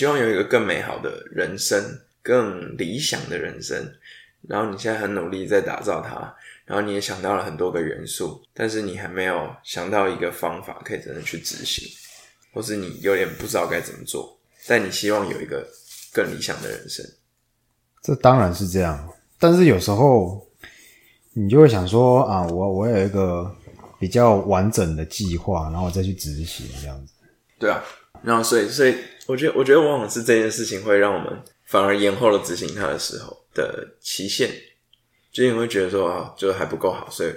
希望有一个更美好的人生，更理想的人生，然后你现在很努力在打造它，然后你也想到了很多个元素，但是你还没有想到一个方法可以真的去执行，或是你有点不知道该怎么做，但你希望有一个更理想的人生。这当然是这样，但是有时候你就会想说啊，我我有一个比较完整的计划，然后我再去执行这样子。对啊，然后所以所以我觉得我觉得往往是这件事情会让我们反而延后了执行它的时候的期限，就你会觉得说啊，就还不够好，所以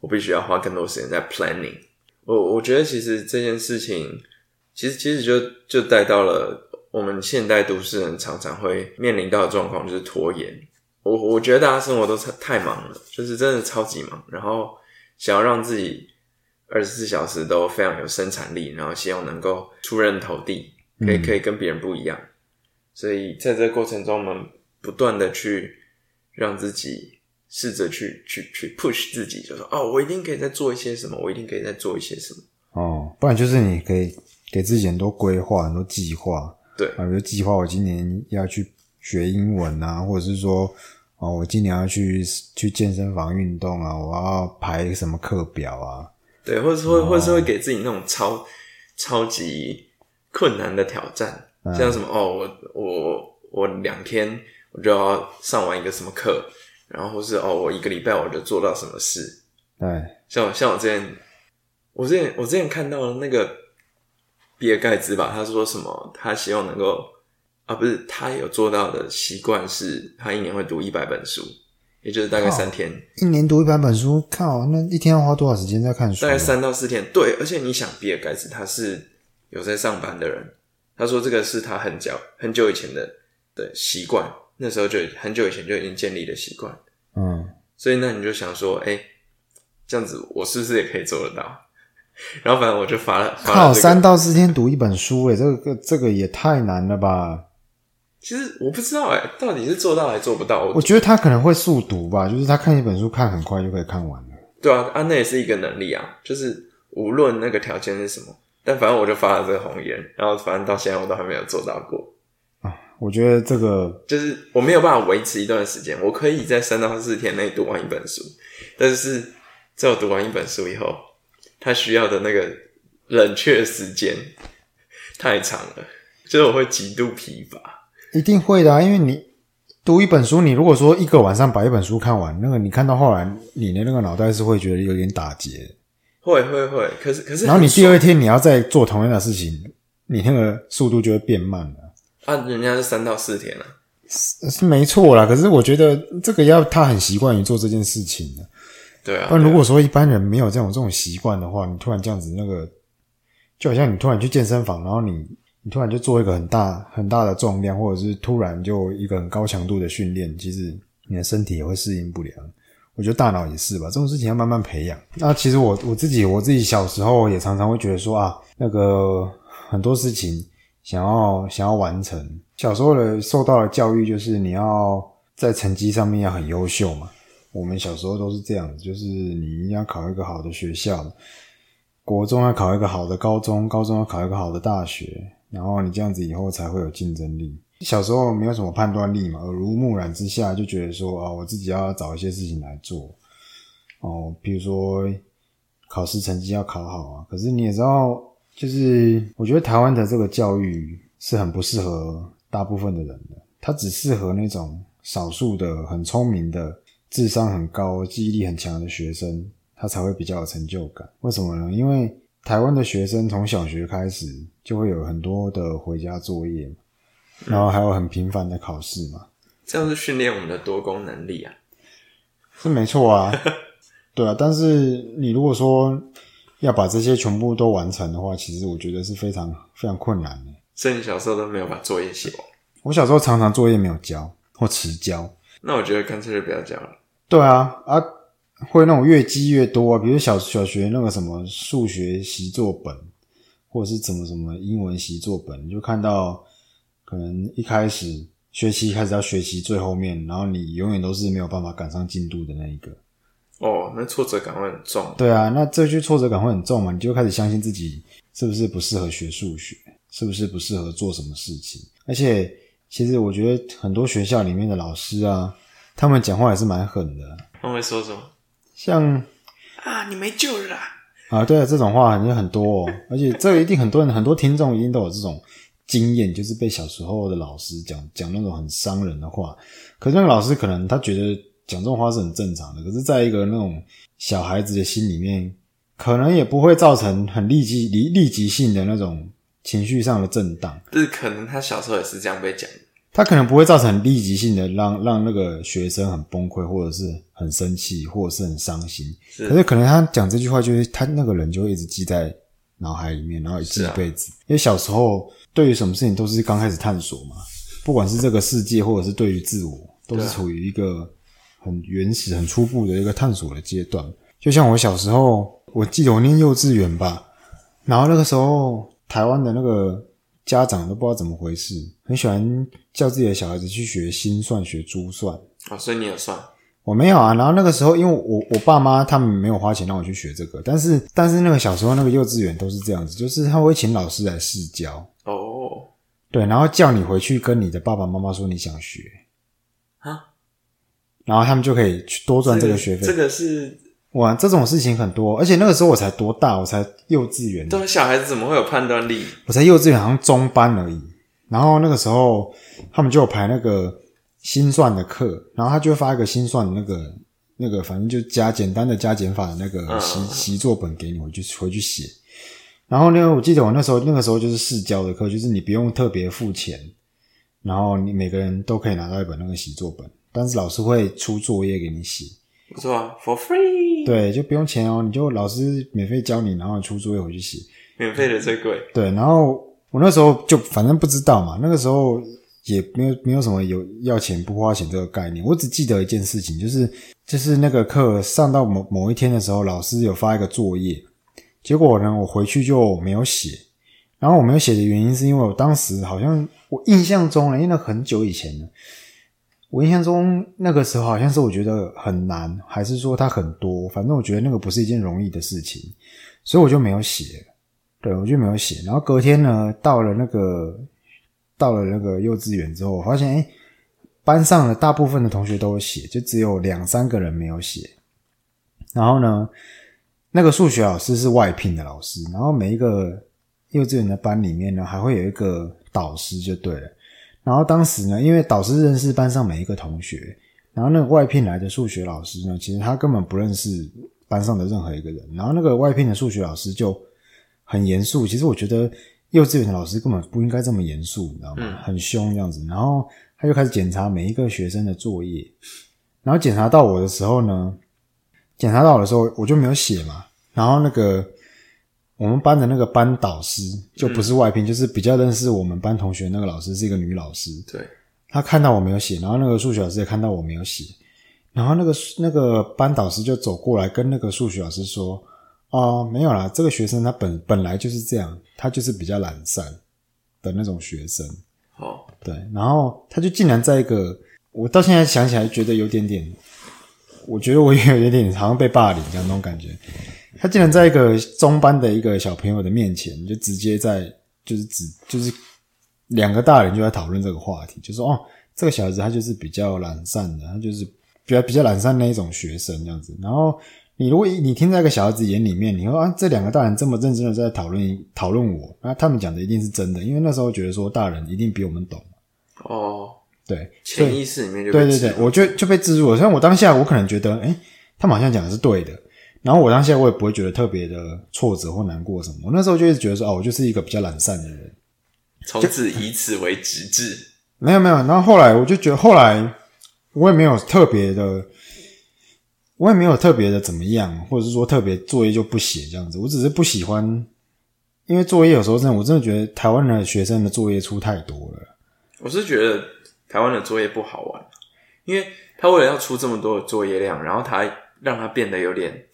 我必须要花更多时间在 planning。我我觉得其实这件事情，其实其实就就带到了我们现代都市人常常会面临到的状况，就是拖延。我我觉得大家生活都太太忙了，就是真的超级忙，然后想要让自己二十四小时都非常有生产力，然后希望能够出人头地，可以可以跟别人不一样。所以在这个过程中，我们不断的去让自己试着去去去 push 自己，就说哦，我一定可以再做一些什么，我一定可以再做一些什么。哦，不然就是你可以给自己很多规划、很多计划。对啊，比如计划我今年要去学英文啊，或者是说哦，我今年要去去健身房运动啊，我要排什么课表啊。对，或者是会，或者是会给自己那种超超级困难的挑战，像什么哦，我我我两天我就要上完一个什么课，然后或是哦，我一个礼拜我就做到什么事。对，像像我之前，我之前我之前看到了那个比尔盖茨吧，他说什么，他希望能够啊，不是他有做到的习惯是，他一年会读一百本书，也就是大概三天。一年读一百本书，靠，那一天要花多少时间在看书？大概三到四天。对，而且你想，比尔盖茨他是有在上班的人，他说这个是他很久很久以前的的习惯，那时候就很久以前就已经建立的习惯。嗯，所以那你就想说，哎、这样子我是不是也可以做得到？然后反正我就发了，发靠。三到四天读一本书，哎，这个这个也太难了吧？其实我不知道哎、到底是做到还做不到？我我觉得他可能会速读吧，就是他看一本书看很快就可以看完了。对啊，啊，那也是一个能力啊，就是无论那个条件是什么，但反正我就发了这个红言，然后反正到现在我都还没有做到过，啊我觉得这个就是我没有办法维持一段时间，我可以在三到四天内读完一本书，但是在我读完一本书以后，它需要的那个冷却时间太长了，就是我会极度疲乏。一定会的、啊，因为你读一本书，你如果说一个晚上把一本书看完，那个你看到后来，你的那个脑袋是会觉得有点打结。会会会，可是可是然后你第二天你要再做同样的事情，你那个速度就会变慢了。啊，人家是三到四天啊，是没错啦，可是我觉得这个要他很习惯于做这件事情的。对啊。但如果说一般人没有这种这种习惯的话，你突然这样子，那个就好像你突然去健身房，然后你你突然就做一个很大很大的重量，或者是突然就一个很高强度的训练，其实你的身体也会适应不良。我觉得大脑也是吧，这种事情要慢慢培养。那其实我我自己我自己小时候也常常会觉得说啊，那个很多事情想要想要完成，小时候的受到的教育就是你要在成绩上面要很优秀嘛。我们小时候都是这样子，就是你一定要考一个好的学校，国中要考一个好的高中，高中要考一个好的大学，然后你这样子以后才会有竞争力。小时候没有什么判断力嘛，耳濡目染之下就觉得说啊，我自己要找一些事情来做，哦，比如说考试成绩要考好啊。可是你也知道，就是我觉得台湾的这个教育是很不适合大部分的人的，它只适合那种少数的很聪明的、智商很高、记忆力很强的学生，他才会比较有成就感。为什么呢？因为台湾的学生从小学开始就会有很多的回家作业，然后还有很频繁的考试嘛，这样是训练我们的多功能力啊。是没错啊，对啊。但是你如果说要把这些全部都完成的话，其实我觉得是非常非常困难的。所以你小时候都没有把作业写完，我小时候常常作业没有交或迟交，那我觉得干脆就不要交了。对啊啊，会那种越积越多啊，比如小小学那个什么数学习作本，或者是怎么什么英文习作本，你就看到可能一开始学期开始要学习最后面，然后你永远都是没有办法赶上进度的那一个。哦，那挫折感会很重。对啊，那这句挫折感会很重嘛，你就开始相信自己是不是不适合学数学。是不是不适合做什么事情。而且，其实我觉得很多学校里面的老师啊，他们讲话也是蛮狠的，他们会说什么？像啊，你没救了啦！啊，对啊，这种话很很多哦，而且这一定很多人很多听众一定都有这种经验，就是被小时候的老师讲讲那种很伤人的话。可是那个老师可能他觉得讲这种话是很正常的，可是在一个那种小孩子的心里面，可能也不会造成很立即立立即性的那种情绪上的震荡。就是可能他小时候也是这样被讲的。他可能不会造成立即性的让让那个学生很崩溃，或者是很生气，或者是很伤心。是可是可能他讲这句话，就是他那个人就会一直记在脑海里面，然后记一辈子。因为小时候对于什么事情都是刚开始探索嘛，不管是这个世界，或者是对于自我，都是处于一个很原始、很初步的一个探索的阶段。就像我小时候，我记得我念幼稚园吧，然后那个时候台湾的那个。家长都不知道怎么回事，很喜欢叫自己的小孩子去学心算、学珠算。哦，所以你也算？我没有啊。然后那个时候，因为我我爸妈他们没有花钱让我去学这个，但是但是那个小时候那个幼稚园都是这样子，就是他会请老师来试教。哦，对，然后叫你回去跟你的爸爸妈妈说你想学啊，然后他们就可以去多赚这个学费。这个是。哇，这种事情很多，而且那个时候我才多大，我才幼稚园。对，小孩子怎么会有判断力？我才幼稚园，好像中班而已。然后那个时候他们就有排那个心算的课，然后他就会发一个心算的那个那个，反正就加简单的加减法的那个习习作本给你回去回去写。然后呢，我记得我那时候那个时候就是试教的课，就是你不用特别付钱，然后你每个人都可以拿到一本那个习作本，但是老师会出作业给你写。不错啊，for free。对，就不用钱哦，你就老师免费教你，然后出作业回去写。免费的最贵。对，然后我那时候就反正不知道嘛，那个时候也没有没有什么有要钱不花钱这个概念。我只记得一件事情，就是就是那个课上到某某一天的时候，老师有发一个作业，结果呢我回去就没有写。然后我没有写的原因是因为我当时好像我印象中了，因为很久以前了。我印象中那个时候好像是我觉得很难，还是说它很多？反正我觉得那个不是一件容易的事情，所以我就没有写。对，我就没有写。然后隔天呢，到了那个到了那个幼稚园之后，我发现哎，班上的大部分的同学都有写，就只有两三个人没有写。然后呢，那个数学老师是外聘的老师，然后每一个幼稚园的班里面呢，还会有一个导师，就对了。然后当时呢，因为导师认识班上每一个同学，然后那个外聘来的数学老师呢，其实他根本不认识班上的任何一个人。然后那个外聘的数学老师就很严肃。其实我觉得幼稚园的老师根本不应该这么严肃，你知道吗？很凶这样子。然后他就开始检查每一个学生的作业。然后检查到我的时候呢，检查到我的时候我就没有写嘛。然后那个。我们班的那个班导师就不是外聘，就是比较认识我们班同学那个老师是一个女老师。对，她看到我没有写，然后那个数学老师也看到我没有写，然后那个那个班导师就走过来跟那个数学老师说：“哦，没有啦，这个学生他本本来就是这样，他就是比较懒散的那种学生。”哦，对，然后他就竟然在一个我到现在想起来觉得有点点，我觉得我也有一点点好像被霸凌这样那种感觉。他竟然在一个中班的一个小朋友的面前，就直接在就是只就是两个大人就在讨论这个话题，就说哦，这个小孩子他就是比较懒散的，他就是比较比较懒散那一种学生这样子。然后你如果你听在一个小孩子眼里面，你说啊，这两个大人这么认真的在讨论讨论我，那他们讲的一定是真的，因为那时候觉得说大人一定比我们懂。哦，对，潜意识里面就对对对，我就就被植入了。虽然我当下我可能觉得，哎，他们好像讲的是对的。然后我当下我也不会觉得特别的挫折或难过什么。我那时候就一直觉得说，哦，我就是一个比较懒散的人，从此以此为直至。没有没有。然后后来我就觉得，后来我也没有特别的，我也没有特别的怎么样，或者是说特别作业就不写这样子。我只是不喜欢，因为作业有时候真的，我真的觉得台湾的学生的作业出太多了。我是觉得台湾的作业不好玩，因为他为了要出这么多的作业量，然后他让他变得有点。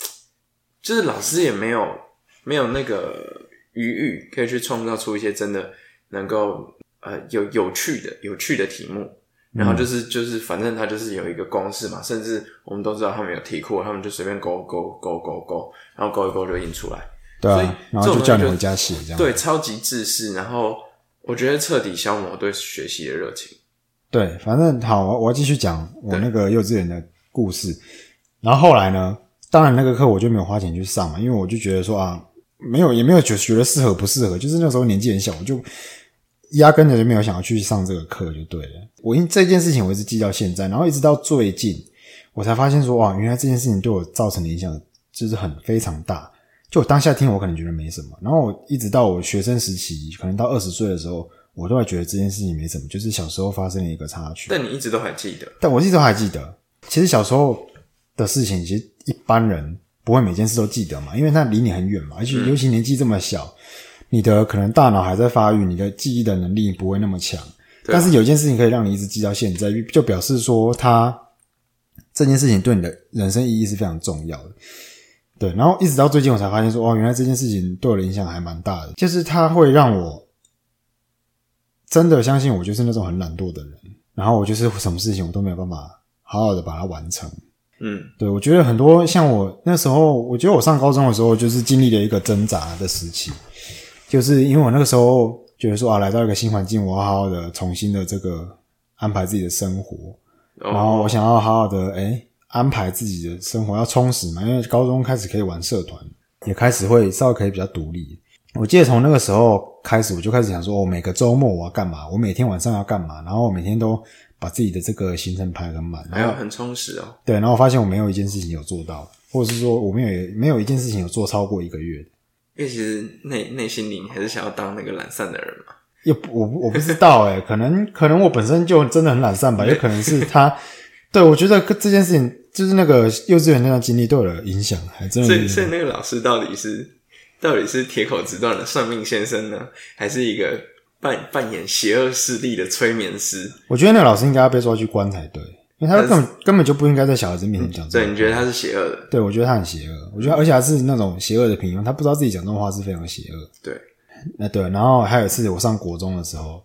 就是老师也没有没有那个余裕，可以去创造出一些真的能够呃有有趣的有趣的题目，然后就是就是反正他就是有一个公式嘛，甚至我们都知道他们有题库，他们就随便勾勾勾勾勾，然后勾一勾就印出来。对啊，然后就叫你回家写这样。对，超级自私，然后我觉得彻底消磨对学习的热情。对，反正好，我我要继续讲我那个幼稚园的故事。然后后来呢，当然那个课我就没有花钱去上嘛，因为我就觉得说啊，没有也没有觉觉得适合不适合，就是那时候年纪很小，我就压根的就没有想要去上这个课，就对了。我因这件事情我一直记到现在，然后一直到最近，我才发现说哇，原来这件事情对我造成的影响就是很非常大。就我当下听，我可能觉得没什么，然后我一直到我学生时期，可能到二十岁的时候，我都还觉得这件事情没什么，就是小时候发生了一个插曲。但你一直都还记得，但我一直都还记得，其实小时候的事情，其实一般人不会每件事都记得嘛，因为它离你很远嘛，而且尤其年纪这么小，你的可能大脑还在发育，你的记忆的能力不会那么强。但是有一件事情可以让你一直记到现在，就表示说，它这件事情对你的人生意义是非常重要的。对，然后一直到最近，我才发现说，哦，原来这件事情对我的影响还蛮大的，就是它会让我真的相信我就是那种很懒惰的人，然后我就是什么事情我都没有办法好好的把它完成。嗯，对，我觉得很多像我那时候，我觉得我上高中的时候就是经历了一个挣扎的时期，就是因为我那个时候觉得说啊，来到一个新环境，我要好好的重新的这个安排自己的生活，然后我想要好好的哎。安排自己的生活要充实嘛，因为高中开始可以玩社团，也开始会稍微可以比较独立。我记得从那个时候开始，我就开始想说，我每个周末我要干嘛？我每天晚上要干嘛？然后我每天都把自己的这个行程排很满，还有很充实哦。对，然后我发现我没有一件事情有做到，或者是说我没有没有一件事情有做超过一个月。因为其实内内心里还是想要当那个懒散的人嘛。也我我不知道哎，可能可能我本身就真的很懒散吧，也可能是他。对，我觉得这件事情就是那个幼稚园那段经历对我的影响，还真的。所以，所以那个老师到底是到底是铁口直断的算命先生呢，还是一个扮扮演邪恶势力的催眠师？我觉得那个老师应该要被抓去关才对，因为他根本根本就不应该在小孩子面前讲。对，你觉得他是邪恶的？对，我觉得他很邪恶。我觉得，而且还是那种邪恶的平庸，他不知道自己讲这种话是非常邪恶。对，那对。然后还有一次，我上国中的时候。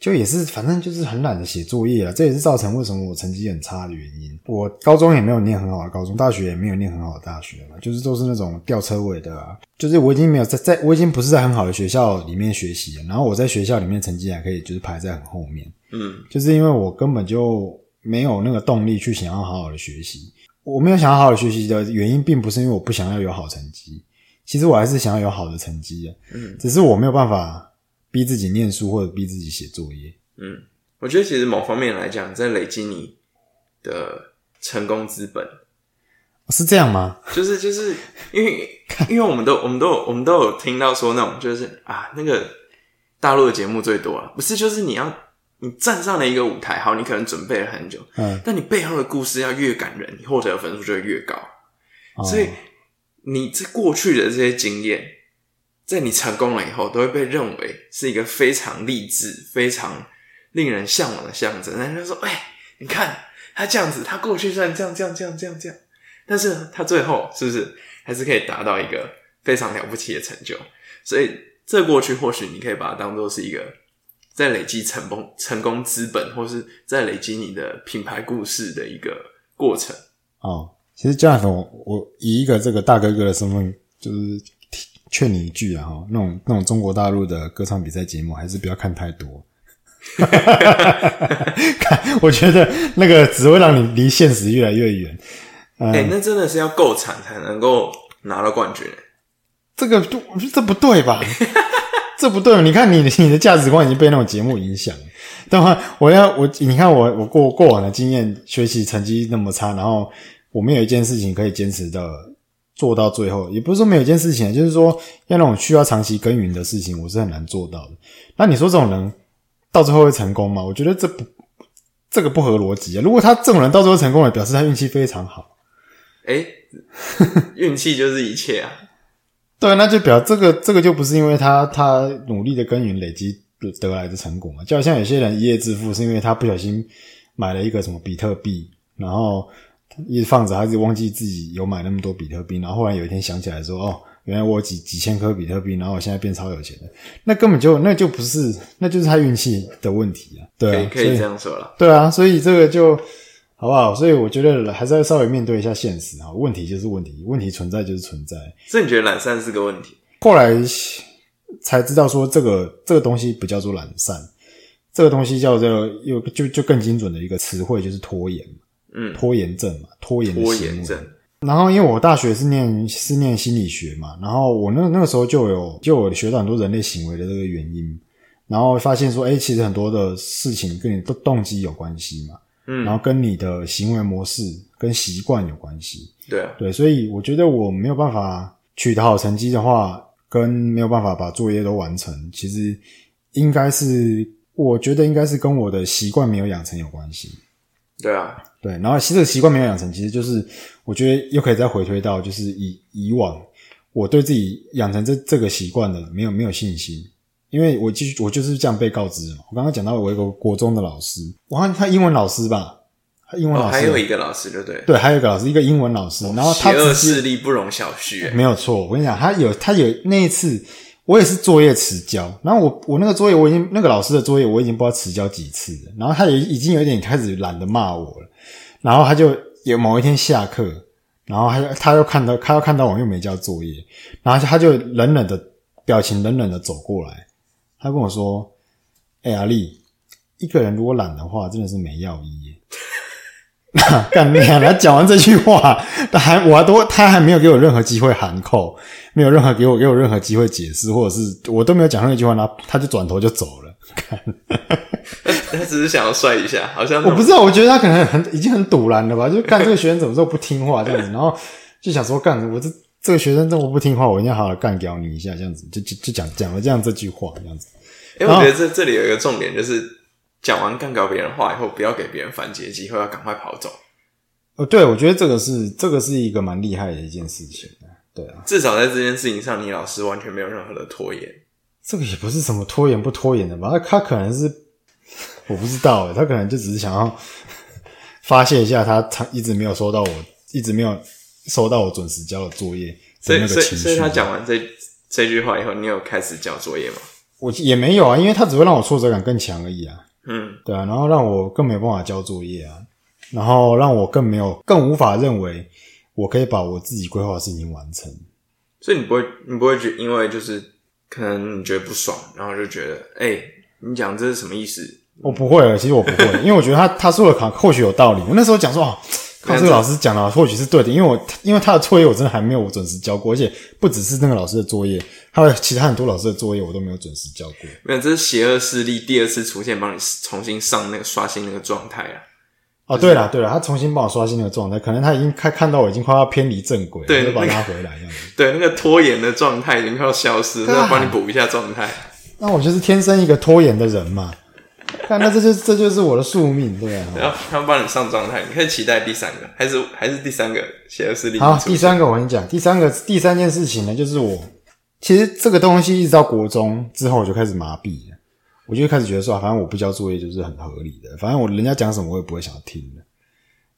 就也是，反正就是很懒得写作业啊，这也是造成为什么我成绩很差的原因。我高中也没有念很好的高中，大学也没有念很好的大学嘛，就是都是那种吊车尾的啊。就是我已经没有在在，我已经不是在很好的学校里面学习了，然后我在学校里面成绩还可以，就是排在很后面。嗯，就是因为我根本就没有那个动力去想要好好的学习。我没有想要好好学习的原因，并不是因为我不想要有好成绩，其实我还是想要有好的成绩的。嗯，只是我没有办法。逼自己念书或者逼自己写作业，嗯，我觉得其实某方面来讲，在累积你的成功资本，是这样吗？就是就是因为因为我们都我们都有我们都有听到说那种就是啊那个大陆的节目最多啊，不是就是你要你站上了一个舞台，好，你可能准备了很久，嗯，但你背后的故事要越感人，你获得的分数就会越高，所以你这过去的这些经验。在你成功了以后，都会被认为是一个非常励志、非常令人向往的象征。人家说：“哎，你看他这样子，他过去算这样、这样、这样、这样、这样，但是他最后是不是还是可以达到一个非常了不起的成就？”所以，这过去或许你可以把它当做是一个在累积成功、成功资本，或是在累积你的品牌故事的一个过程。哦，其实这样子，我我以一个这个大哥哥的身份，就是。劝你一句啊，哈，那种那种中国大陆的歌唱比赛节目，还是不要看太多。看，我觉得那个只会让你离现实越来越远。哎，那真的是要够惨才能够拿到冠军。这个，得这不对吧？这不对。你看，你你的价值观已经被那种节目影响了。等会我要我，你看我我过过往的经验，学习成绩那么差，然后我们有一件事情可以坚持的。做到最后，也不是说没有一件事情，就是说要那种需要长期耕耘的事情，我是很难做到的。那你说这种人到最后会成功吗？我觉得这不这个不合逻辑啊！如果他这种人到最后成功了，表示他运气非常好。哎，运气就是一切啊！对，那就表这个这个就不是因为他他努力的耕耘累积得来的成果嘛？就好像有些人一夜致富，是因为他不小心买了一个什么比特币，然后。一直放着，他就忘记自己有买那么多比特币，然后忽然有一天想起来说：“哦，原来我有几几千颗比特币，然后我现在变超有钱了。”那根本就那就不是，那就是他运气的问题啊。对，可以这样说了。对啊，所以这个就好不好？所以我觉得还是要稍微面对一下现实啊。问题就是问题，问题存在就是存在。所以你觉得懒散是个问题？后来才知道说这个这个东西不叫做懒散，这个东西叫做又就就更精准的一个词汇就是拖延嘛，嗯，拖延症嘛，拖延的拖延症，然后因为我大学是念是念心理学嘛，然后我那那个时候就有就有学到很多人类行为的这个原因，然后发现说，哎，其实很多的事情跟你的动机有关系嘛，嗯。然后跟你的行为模式跟习惯有关系，对啊，对，所以我觉得我没有办法取得好成绩的话，跟没有办法把作业都完成，其实应该是我觉得应该是跟我的习惯没有养成有关系。对啊，对，然后其实这个习惯没有养成，其实就是我觉得又可以再回推到，就是以以往我对自己养成这这个习惯的没有没有信心，因为我继续我就是这样被告知的嘛。我刚刚讲到我一个国中的老师，我看他英文老师吧，他英文哦，老师、还有一个老师，对不对？对，还有一个老师，一个英文老师，然后他邪恶直接势力不容小觑，哎没有错，我跟你讲，他有他有那一次，我也是作业迟交，然后我我那个作业我已经那个老师的作业我已经不知道迟交几次了，然后他也已经有点开始懒得骂我了，然后他就有某一天下课，然后他就他又看到他又看到我又没交作业，然后他就冷冷的表情冷冷的走过来，他跟我说：“哎、阿丽，一个人如果懒的话，真的是没药医耶。”干你啊！他讲完这句话，他还我还都他还没有给我任何机会喊扣，没有任何给我给我任何机会解释，或者是我都没有讲那句话，然后他就转头就走了。他只是想要帅一下，好像我不知道，我觉得他可能很已经很堵然了吧，就干这个学生怎么这么不听话这样子，然后就想说干我这这个学生这么不听话，我一定要好好干掉你一下，这样子就就就讲讲了这样这句话这样子。因为我觉得这这里有一个重点，就是讲完干掉别人话以后，不要给别人反击机会，要赶快跑走。哦，对，我觉得这个是这个是一个蛮厉害的一件事情对啊，至少在这件事情上，你老师完全没有任何的拖延。这个也不是什么拖延不拖延的吧？他他可能是我不知道欸，他可能就只是想要 发泄一下他他一直没有收到我，一直没有收到我准时交的作业所以。所以，所以他讲完这这句话以后，你有开始交作业吗？我也没有啊，因为他只会让我挫折感更强而已啊。嗯，对啊，然后让我更没有办法交作业啊，然后让我更没有更无法认为我可以把我自己规划的事情完成。所以你不会，你不会觉因为就是可能你觉得不爽，然后就觉得，哎、你讲这是什么意思？我不会了，其实我不会，因为我觉得他 他说的可或许有道理。我那时候讲说，哦，靠，这个老师讲的或许是对的，因为我因为他的作业我真的还没有准时交过，而且不只是那个老师的作业，还有其他很多老师的作业我都没有准时交过。没有，这是邪恶势力第二次出现，帮你重新上那个刷新那个状态啊。哦，对了对了，他重新帮我刷新那个状态，可能他已经看看到我已经快要偏离正轨了，对就把他回来这样子。对，那个拖延的状态已经快要消失，对啊要帮你补一下状态。那我就是天生一个拖延的人嘛，看那这就这就是我的宿命，对啊。然后他们帮你上状态，你可以期待第三个，还是还是第三个邪恶势力好，第三个我跟你讲，第三个第三件事情呢，就是我其实这个东西一直到国中之后，我就开始麻痹了，我就开始觉得说，啊反正我不交作业就是很合理的，反正我人家讲什么我也不会想听的，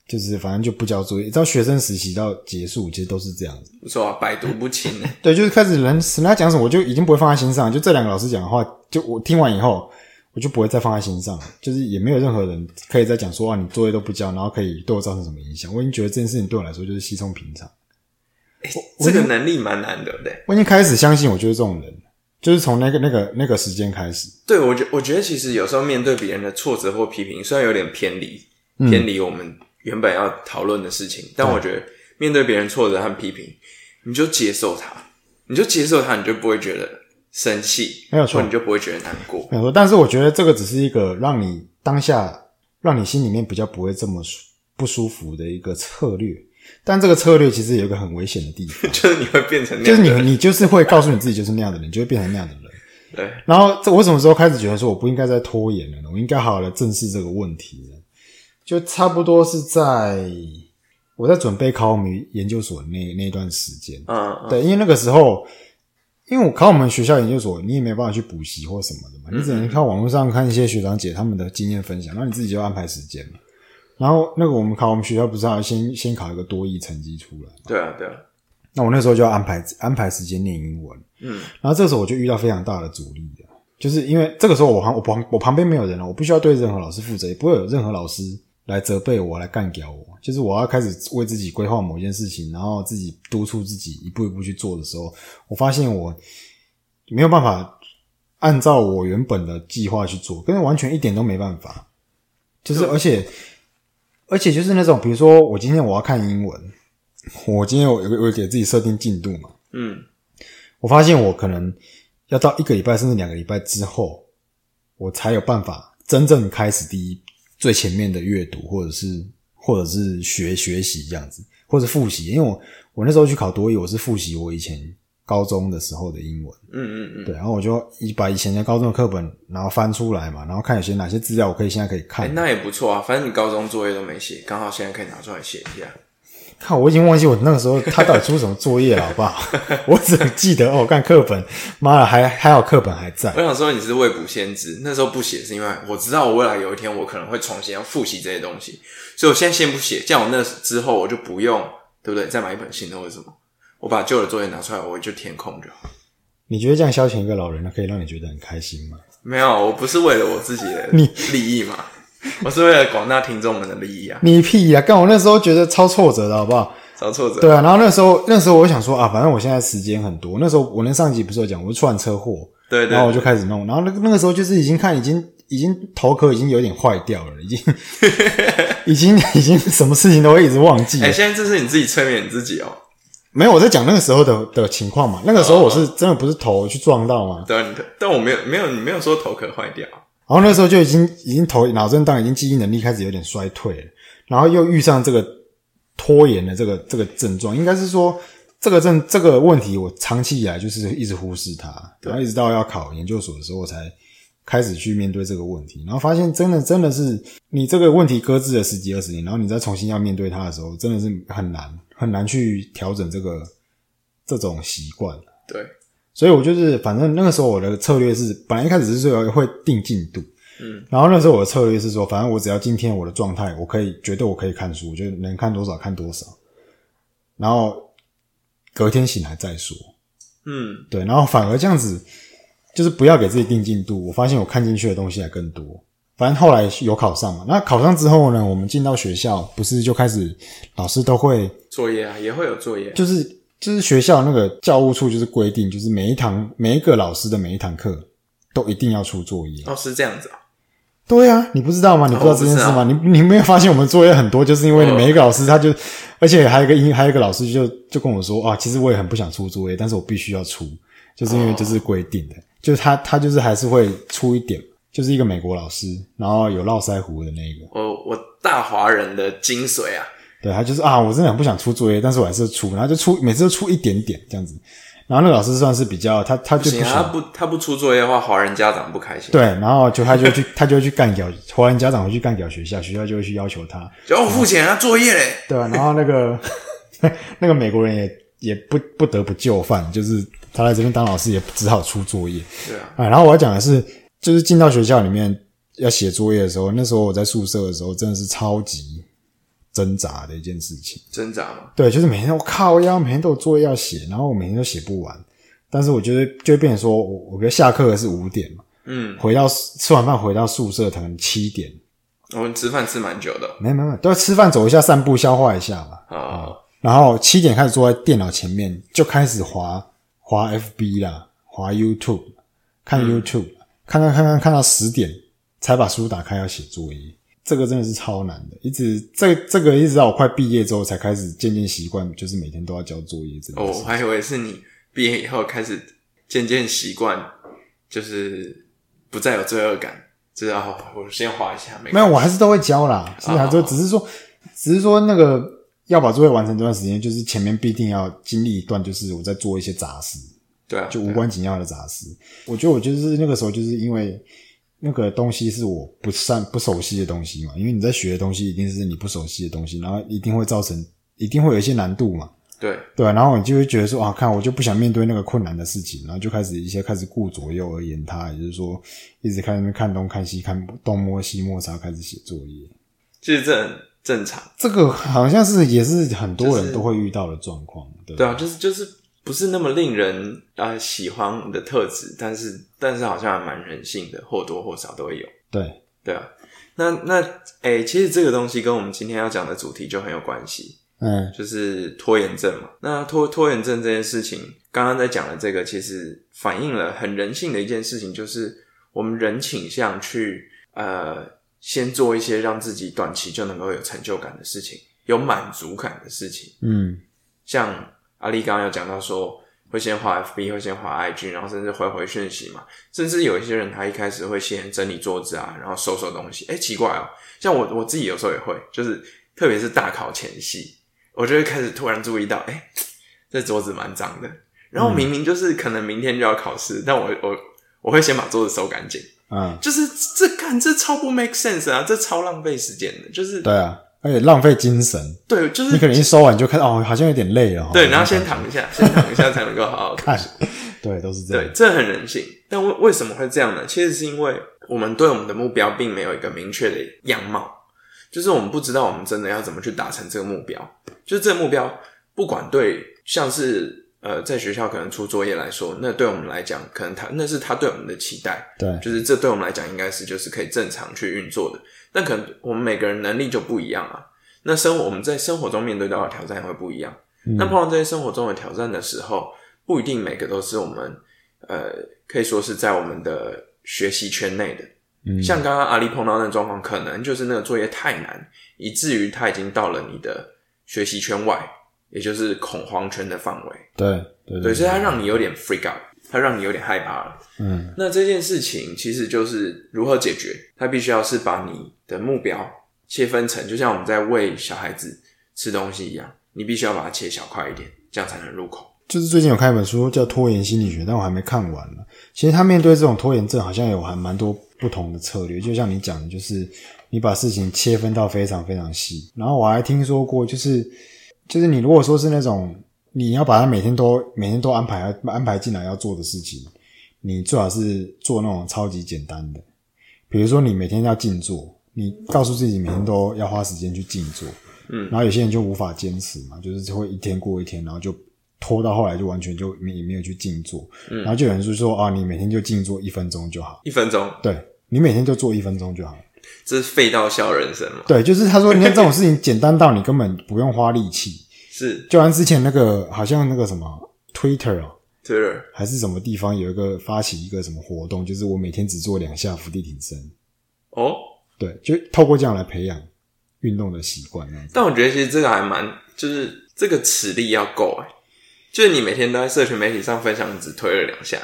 就是反正就不交作业，到学生实习到结束，其实都是这样子。不错啊，百毒不侵。对，就是开始人人家讲什么，我就已经不会放在心上，就这两个老师讲的话，就我听完以后。我就不会再放在心上了，就是也没有任何人可以再讲说啊，你作业都不交，然后可以对我造成什么影响。我已经觉得这件事情对我来说就是稀松平常。这个能力蛮难的，对。我已经开始相信我就是这种人，就是从那个那个那个时间开始。对我觉我觉得其实有时候面对别人的挫折或批评，虽然有点偏离偏离我们原本要讨论的事情，但我觉得面对别人挫折和批评，你就接受它，你就接受它，你就不会觉得生气，没有错你就不会觉得难过。没有错，但是我觉得这个只是一个让你当下让你心里面比较不会这么不舒服的一个策略。但这个策略其实有一个很危险的地方，就是你会变成那就是样的人，你你就是会告诉你自己就是那样的人，你就会变成那样的人。对，然后这我什么时候开始觉得说我不应该再拖延了呢？我应该好好的正视这个问题了。就差不多是在我在准备考我们研究所那那段时间，嗯，嗯对，因为那个时候，因为我考我们学校研究所，你也没办法去补习或什么的嘛，你只能靠网络上看一些学长姐他们的经验分享，然后你自己就安排时间嘛。然后那个我们考我们学校不是要先先考一个多益成绩出来嘛？对啊，对啊，那我那时候就要安排安排时间念英文，嗯，然后这个时候我就遇到非常大的阻力的，就是因为这个时候我旁我旁我旁边没有人了，我不需要对任何老师负责，也不会有任何老师来责备我来干掉我，就是我要开始为自己规划某件事情，然后自己督促自己一步一步去做的时候，我发现我没有办法按照我原本的计划去做，跟完全一点都没办法。就是而且而且就是那种，比如说我今天我要看英文，我今天我有有给自己设定进度嘛，嗯，我发现我可能要到一个礼拜甚至两个礼拜之后，我才有办法真正开始第一最前面的阅读，或者是或者是学学习这样子，或者复习。因为我我那时候去考多语，我是复习我以前高中的时候的英文，嗯嗯嗯。对，然后我就一把以前的高中的课本，然后翻出来嘛，然后看有些哪些资料我可以现在可以哎、看。那也不错啊，反正你高中作业都没写，刚好现在可以拿出来写一下。看，我已经忘记我那个时候他到底出什么作业了，好不好？我只记得哦，看课本，妈的，还还好课本还在。我想说你是未卜先知，那时候不写是因为我知道我未来有一天我可能会重新要复习这些东西，所以我现在先不写，这样我那之后我就不用，对不对？再买一本新的或者什么，我把旧的作业拿出来，我就填空就好。你觉得这样消遣一个老人，可以让你觉得很开心吗？没有，我不是为了我自己的利益嘛，我是为了广大听众们的利益啊，你屁呀、干我那时候觉得超挫折的好不好？超挫折。对啊，然后那时候那时候我想说啊，反正我现在时间很多。那时候我那上集不是有讲，我是出完车祸，对对然后我就开始弄，然后那个那个时候就是已经看已经已经头壳已经有点坏掉了，已经 已经已经什么事情都会一直忘记了。哎、现在这是你自己催眠你自己哦。没有我在讲那个时候的的情况嘛，那个时候我是真的不是头去撞到嘛，对啊，你但我没有没有你没有说头壳坏掉，然后那时候就已经已经头脑震荡，已经记忆能力开始有点衰退了，然后又遇上这个拖延的这个这个症状，应该是说这个症这个问题，我长期以来就是一直忽视它，然后一直到要考研究所的时候，我才开始去面对这个问题，然后发现真的真的是你这个问题搁置了十几二十年，然后你再重新要面对它的时候，真的是很难很难去调整这个这种习惯。对，所以我就是，反正那个时候我的策略是，本来一开始是说会定进度，嗯，然后那时候我的策略是说，反正我只要今天我的状态，我可以绝对我可以看书，我就能看多少看多少，然后隔天醒来再说，嗯，对，然后反而这样子，就是不要给自己定进度，我发现我看进去的东西还更多。反正后来有考上嘛，那考上之后呢，我们进到学校，不是就开始老师都会作业啊也会有作业，就是就是学校那个教务处就是规定，就是每一堂每一个老师的每一堂课都一定要出作业。哦是这样子啊，对啊，你不知道吗？你不知道这件事吗？我你你没有发现我们作业很多，就是因为哦每一个老师他就，而且还有一个英还有一个老师就就跟我说啊，其实我也很不想出作业，但是我必须要出，就是因为这是规定的，就是他他就是还是会出一点，就是一个美国老师，然后有络腮胡的那个，我我大华人的精髓啊，对他就是啊，我真的很不想出作业，但是我还是出，然后就出每次都出一点点这样子。然后那个老师算是比较，他他就他不他不出作业的话，华人家长不开心。对，然后就他就去他就会去干掉华人家长会去干掉学校，学校就会去要求他，就哦付钱啊，作业嘞，对吧、然后那个那个美国人也也不不得不就范，就是他来这边当老师也只好出作业对啊，啊。然后我要讲的是，就是进到学校里面要写作业的时候，那时候我在宿舍的时候真的是超级挣扎的一件事情。挣扎嘛，对，就是每天我靠要每天都有作业要写，然后我每天都写不完。但是我觉得就会变成说，我我觉得下课是五点嘛，嗯，回到吃完饭回到宿舍可能七点，我们吃饭吃蛮久的没没没，都要吃饭走一下散步消化一下嘛。啊，然后七点开始坐在电脑前面，就开始滑滑 FB 啦，滑 YouTube，看 YouTube，、看看看看看到十点才把书打开要写作业，这个真的是超难的。一直这这个一直到我快毕业之后才开始渐渐习惯，就是每天都要交作业哦，事我还以为是你毕业以后开始渐渐习惯，就是不再有罪恶感，知道哦，我先划一下，没没有，我还是都会交啦，是还是哦只是说，只是说那个要把作业完成这段时间，就是前面必定要经历一段，就是我在做一些杂事，对啊，就无关紧要的杂事。我觉得我就是那个时候，就是因为那个东西是我不善不熟悉的东西嘛，因为你在学的东西一定是你不熟悉的东西，然后一定会造成一定会有一些难度嘛。对，对啊，然后你就会觉得说啊，看我就不想面对那个困难的事情，然后就开始一些开始顾左右而言他，也就是说一直看看东看西，看东摸西摸，啥开始写作业。其实这很正常，这个好像是也是很多人都会遇到的状况，对对啊，就是就是不是那么令人啊喜欢的特质，但是但是好像还蛮人性的，或多或少都会有。对，对啊，那那诶、其实这个东西跟我们今天要讲的主题就很有关系。嗯就是拖延症嘛。那拖拖延症这件事情，刚刚在讲的这个，其实反映了很人性的一件事情，就是我们人倾向去呃，先做一些让自己短期就能够有成就感的事情，有满足感的事情。嗯像阿丽刚刚有讲到说，会先滑 FB，会先滑 IG，然后甚至回回讯息嘛，甚至有一些人他一开始会先整理桌子啊，然后收收东西。哎、奇怪哦，像我我自己有时候也会，就是特别是大考前夕，我就会开始突然注意到，哎、这桌子蛮脏的。然后明明就是可能明天就要考试，但我我我会先把桌子收干净，嗯，就是这看这超不 make sense 啊，这超浪费时间的，就是对啊，而且浪费精神。对，就是你可能一收完就看哦，好像有点累了。对，哦然后先躺一下，先躺一下才能够好好看，对，都是这样。对，这很人性。但为为什么会这样呢？其实是因为我们对我们的目标并没有一个明确的样貌，就是我们不知道我们真的要怎么去达成这个目标。就是这个目标，不管对像是呃在学校可能出作业来说，那对我们来讲，可能他那是他对我们的期待，对就是这对我们来讲应该是就是可以正常去运作的。但可能我们每个人能力就不一样啊。那生活我们在生活中面对到的挑战也会不一样。那碰到这些生活中的挑战的时候，不一定每个都是我们呃可以说是在我们的学习圈内的。嗯像刚刚阿丽碰到那个状况，可能就是那个作业太难，以至于他已经到了你的学习圈外，也就是恐慌圈的范围。对对对，所以它让你有点 freak out，它让你有点害怕了。嗯那这件事情其实就是如何解决，它必须要是把你的目标切分成，就像我们在喂小孩子吃东西一样，你必须要把它切小块一点，这样才能入口。就是最近有看一本书叫《拖延心理学》，但我还没看完呢。其实他面对这种拖延症，好像有还蛮多不同的策略。就像你讲的，就是你把事情切分到非常非常细。然后我还听说过，就是就是你如果说是那种你要把它每天都每天都安排安排进来要做的事情，你最好是做那种超级简单的。比如说你每天要静坐，你告诉自己每天都要花时间去静坐。嗯然后有些人就无法坚持嘛，就是会一天过一天，然后就拖到后来就完全就没也没有去静坐。嗯然后就有人就说啊，你每天就静坐一分钟就好，一分钟，对你每天就做一分钟就好。这是废到笑人生嘛？对，就是他说，你看这种事情简单到你根本不用花力气，是就像之前那个好像那个什么 Twitter 哦，Twitter 还是什么地方有一个发起一个什么活动，就是我每天只做两下伏地挺身，哦，对，就透过这样来培养运动的习惯。但我觉得其实这个还蛮，就是这个齿力要够哎，就是你每天都在社群媒体上分享，你只推了两下，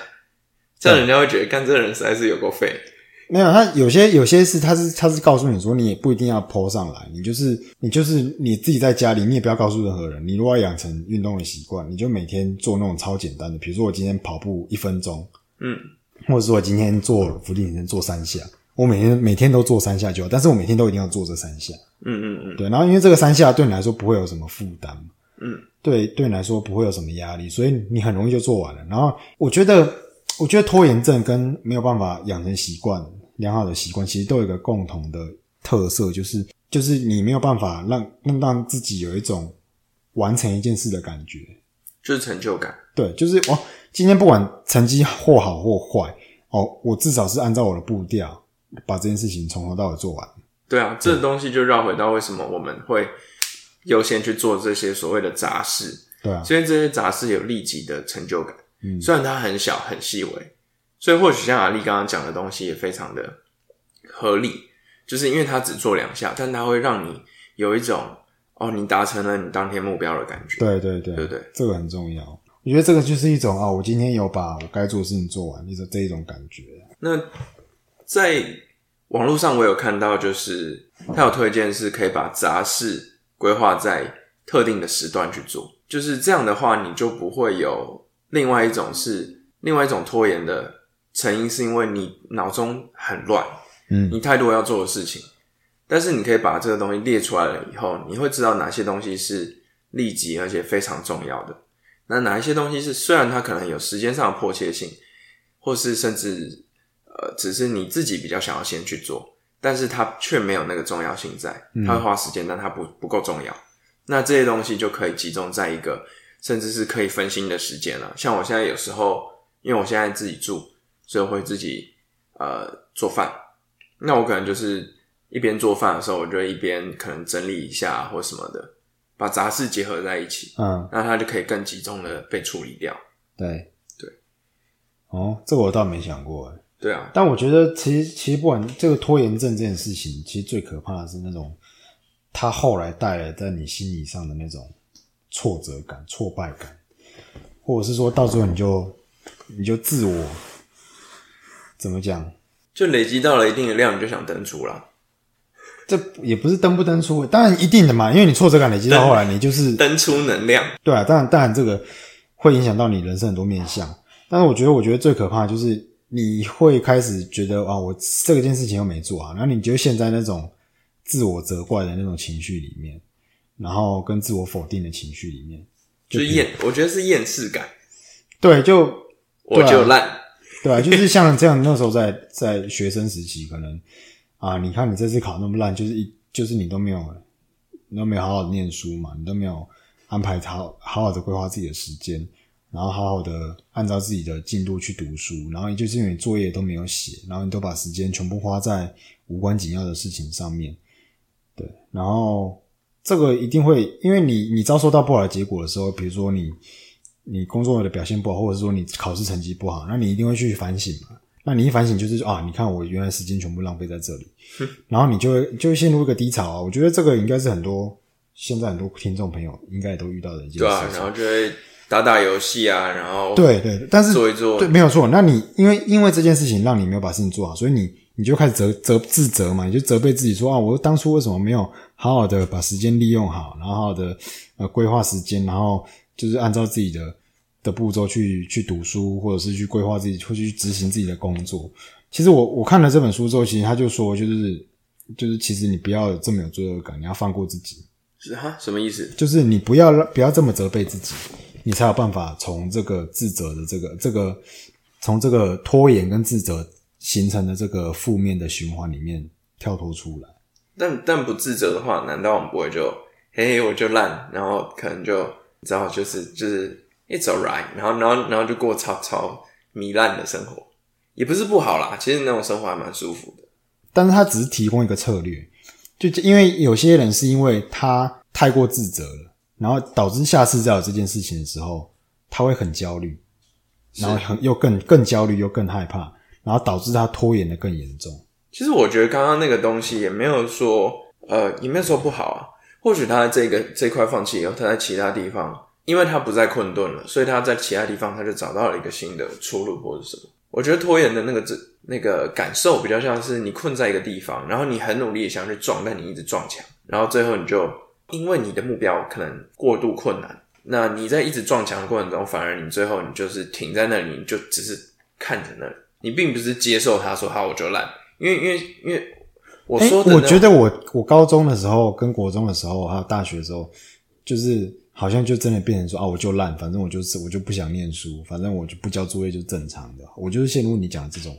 这样人家会觉得干这个人实在是有够废。没有，他有些有些是他是他是告诉你说，你也不一定要 PO 上来，你就是你就是你自己在家里，你也不要告诉任何人。你如果要养成运动的习惯，你就每天做那种超简单的，比如说我今天跑步一分钟，嗯，或者说我今天做伏地挺身做三下，我每天每天都做三下就好，但是我每天都一定要做这三下。嗯嗯嗯，对，然后因为这个三下对你来说不会有什么负担，嗯，对，对你来说不会有什么压力，所以你很容易就做完了。然后我觉得，我觉得拖延症跟没有办法养成习惯、良好的习惯，其实都有一个共同的特色，就是就是你没有办法让让让自己有一种完成一件事的感觉。就是成就感。对，就是哦，今天不管成绩或好或坏，哦，我至少是按照我的步调把这件事情从头到尾做完。对啊，这东西就绕回到为什么我们会优先去做这些所谓的杂事，对啊，因为这些杂事有立即的成就感。嗯虽然它很小很细微，所以或许像阿丽刚刚讲的东西也非常的合理，就是因为他只做两下，但它会让你有一种哦，你达成了你当天目标的感觉。对对对对对这个很重要。我觉得这个就是一种啊，我今天有把我该做的事情做完，就是这一种感觉。那在网络上我有看到，就是他有推荐是可以把杂事规划在特定的时段去做，就是这样的话，你就不会有另外一种是另外一种拖延的成因，是因为你脑中很乱，嗯你太多要做的事情，但是你可以把这个东西列出来了以后，你会知道哪些东西是立即而且非常重要的，那哪一些东西是虽然它可能有时间上的迫切性，或是甚至呃只是你自己比较想要先去做，但是它却没有那个重要性在，它会花时间，但它不不够重要。那这些东西就可以集中在一个甚至是可以分心的时间了。像我现在有时候，因为我现在自己住，所以我会自己呃做饭。那我可能就是一边做饭的时候，我就一边可能整理一下或什么的。把杂事结合在一起，嗯，那它就可以更集中的被处理掉。对对。哦，这个我倒没想过哎。对啊，但我觉得，其实其实不管这个拖延症这件事情，其实最可怕的是那种他后来带来在你心理上的那种挫折感、挫败感，或者是说到最后你就你就自我怎么讲？就累积到了一定的量，你就想登出了。这也不是登不登出，当然一定的嘛，因为你挫折感累积到后来，你就是登出能量。对啊，当然当然这个会影响到你人生很多面向。但是我觉得，我觉得最可怕的就是你会开始觉得啊，我这件事情又没做啊，然后你就陷在那种自我责怪的那种情绪里面，然后跟自我否定的情绪里面，就是厌，我觉得是厌世感。对，就我就烂，对啊，就是像这样，那时候在在学生时期，可能啊，你看你这次考那么烂，就是一就是你都没有，你都没有好好念书嘛，你都没有安排好好好的规划自己的时间，然后好好的按照自己的进度去读书，然后就是因为你作业都没有写，然后你都把时间全部花在无关紧要的事情上面，对，然后这个一定会，因为你你遭受到不好的结果的时候，比如说你。你工作的表现不好，或者是说你考试成绩不好，那你一定会去反省嘛？那你一反省就是啊，你看我原来时间全部浪费在这里，然后你就会就会陷入一个低潮啊。我觉得这个应该是很多现在很多听众朋友应该也都遇到的一件事。对啊，然后就会打打游戏啊，然后对对，但是做一做，对，没有错。那你因为因为这件事情让你没有把事情做好，所以你你就开始责责自责嘛，你就责备自己说啊，我当初为什么没有好好的把时间利用好，然后好好的呃规划时间，然后。就是按照自己的的步骤去去读书，或者是去规划自己，或去执行自己的工作。其实我我看了这本书之后，其实他就说，就是就是其实你不要这么有罪恶感，你要放过自己。是哈？什么意思？就是你不要不要这么责备自己，你才有办法从这个自责的这个这个从这个拖延跟自责形成的这个负面的循环里面跳脱出来。但但不自责的话，难道我们不会就嘿我就烂，然后可能就。知道就是就是 it's alright，然后然后然后就过超超糜烂的生活，也不是不好啦，其实那种生活还蛮舒服的。但是他只是提供一个策略，就因为有些人是因为他太过自责了，然后导致下次再有这件事情的时候，他会很焦虑，然后很又更更焦虑又更害怕，然后导致他拖延的更严重。其实我觉得刚刚那个东西也没有说呃也没有说不好啊。或许他在这个这块放弃以后，他在其他地方，因为他不再困顿了，所以他在其他地方他就找到了一个新的出路或者什么。我觉得拖延的那个这那个感受比较像是你困在一个地方，然后你很努力想去撞，但你一直撞墙，然后最后你就因为你的目标可能过度困难，那你在一直撞墙的过程中，反而你最后你就是停在那里，你就只是看着那里，你并不是接受他说好我就烂，因为因为因为。我说，我觉得我我高中的时候跟国中的时候还有大学的时候，就是好像就真的变成说啊，我就烂，反正我就是我就不想念书，反正我就不交作业就正常的，我就是陷入你讲的这种。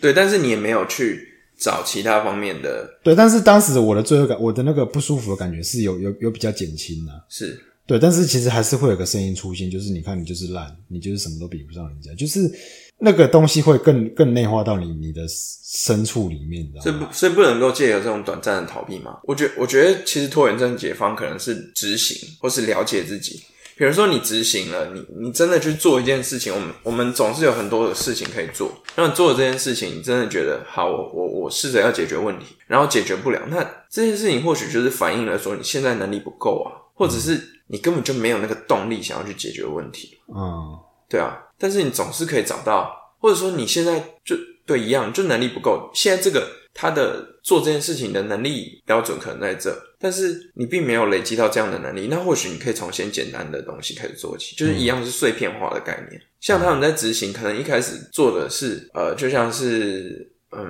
对，但是你也没有去找其他方面的。对，但是当时我的罪恶感，我的那个不舒服的感觉是有有有比较减轻的。是对，但是其实还是会有个声音出现，就是你看你就是烂，你就是什么都比不上人家，就是。那个东西会更更内化到你你的深处里面，所以不所以不能够借由这种短暂的逃避嘛？我觉我觉得其实拖延症解方可能是执行或是了解自己。比如说你执行了，你你真的去做一件事情，我们我们总是有很多的事情可以做。那你做了这件事情，你真的觉得好，我我我试着要解决问题，然后解决不了，那这件事情或许就是反映了说你现在能力不够啊，或者是你根本就没有那个动力想要去解决问题。嗯，对啊。但是你总是可以找到，或者说你现在就对一样，就能力不够。现在这个他的做这件事情的能力标准可能在这，但是你并没有累积到这样的能力。那或许你可以从先简单的东西开始做起，就是一样是碎片化的概念。像他们在执行，可能一开始做的是，呃，就像是，嗯，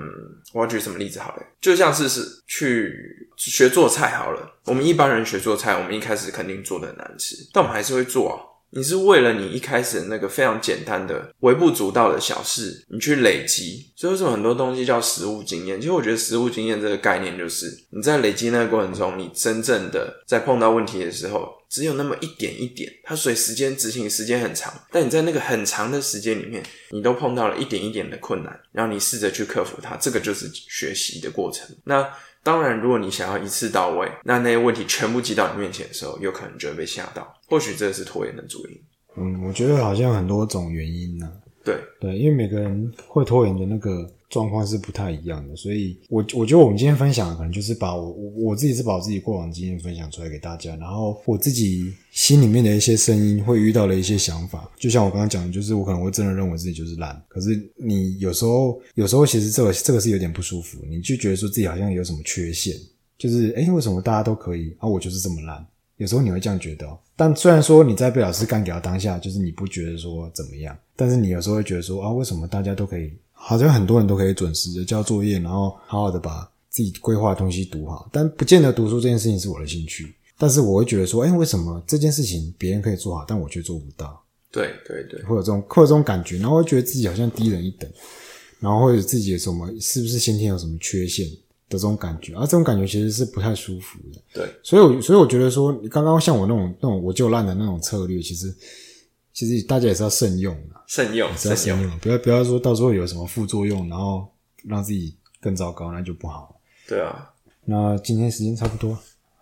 我要举什么例子好嘞？就像是是去学做菜好了。我们一般人学做菜，我们一开始肯定做的很难吃，但我们还是会做啊。你是为了你一开始那个非常简单的、微不足道的小事，你去累积，所以为什么很多东西叫实物经验？其实我觉得实物经验这个概念，就是你在累积那个过程中，你真正的在碰到问题的时候，只有那么一点一点，它随时间执行时间很长，但你在那个很长的时间里面，你都碰到了一点一点的困难，然后你试着去克服它，这个就是学习的过程。那。当然，如果你想要一次到位，那那些问题全部挤到你面前的时候，有可能就会被吓到。或许这是拖延的主因。嗯，我觉得好像很多种原因呢、对，对，因为每个人会拖延的那个状况是不太一样的，所以我我觉得我们今天分享的可能就是把我我自己是把我自己过往经验分享出来给大家，然后我自己心里面的一些声音会遇到的一些想法，就像我刚刚讲的，就是我可能会真的认为自己就是烂，可是你有时候有时候其实这个这个是有点不舒服，你就觉得说自己好像有什么缺陷，就是哎为什么大家都可以，啊我就是这么烂。有时候你会这样觉得、哦，但虽然说你在被老师干掉当下，就是你不觉得说怎么样，但是你有时候会觉得说啊，为什么大家都可以，好像很多人都可以准时的交作业，然后好好的把自己规划的东西读好，但不见得读书这件事情是我的兴趣。但是我会觉得说，哎，为什么这件事情别人可以做好，但我却做不到？对，对，对，会有这种会有这种感觉，然后会觉得自己好像低人一等，然后或者自己有什么是不是先天有什么缺陷的这种感觉，而、这种感觉其实是不太舒服的。对，所以我，所以我觉得说，你刚刚像我那种那种我就烂的那种策略，其实其实大家也是要慎用的，慎用，是要慎用。不要不要说到时候有什么副作用，然后让自己更糟糕，那就不好。对啊，那今天时间差不多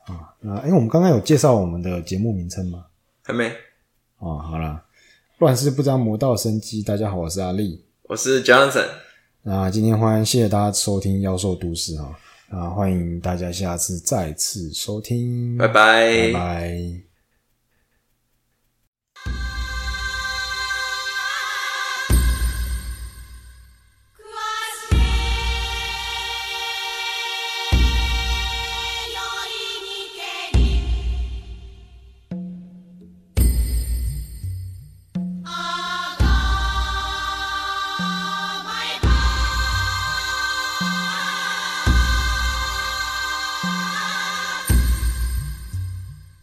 啊，那哎，我们刚刚有介绍我们的节目名称吗？还没。哦，好啦，乱世不张魔道生机。大家好，我是阿力。我是 Johnson，那今天欢迎谢谢大家收听《妖兽都市》啊，啊，欢迎大家下次再次收听，拜拜拜拜。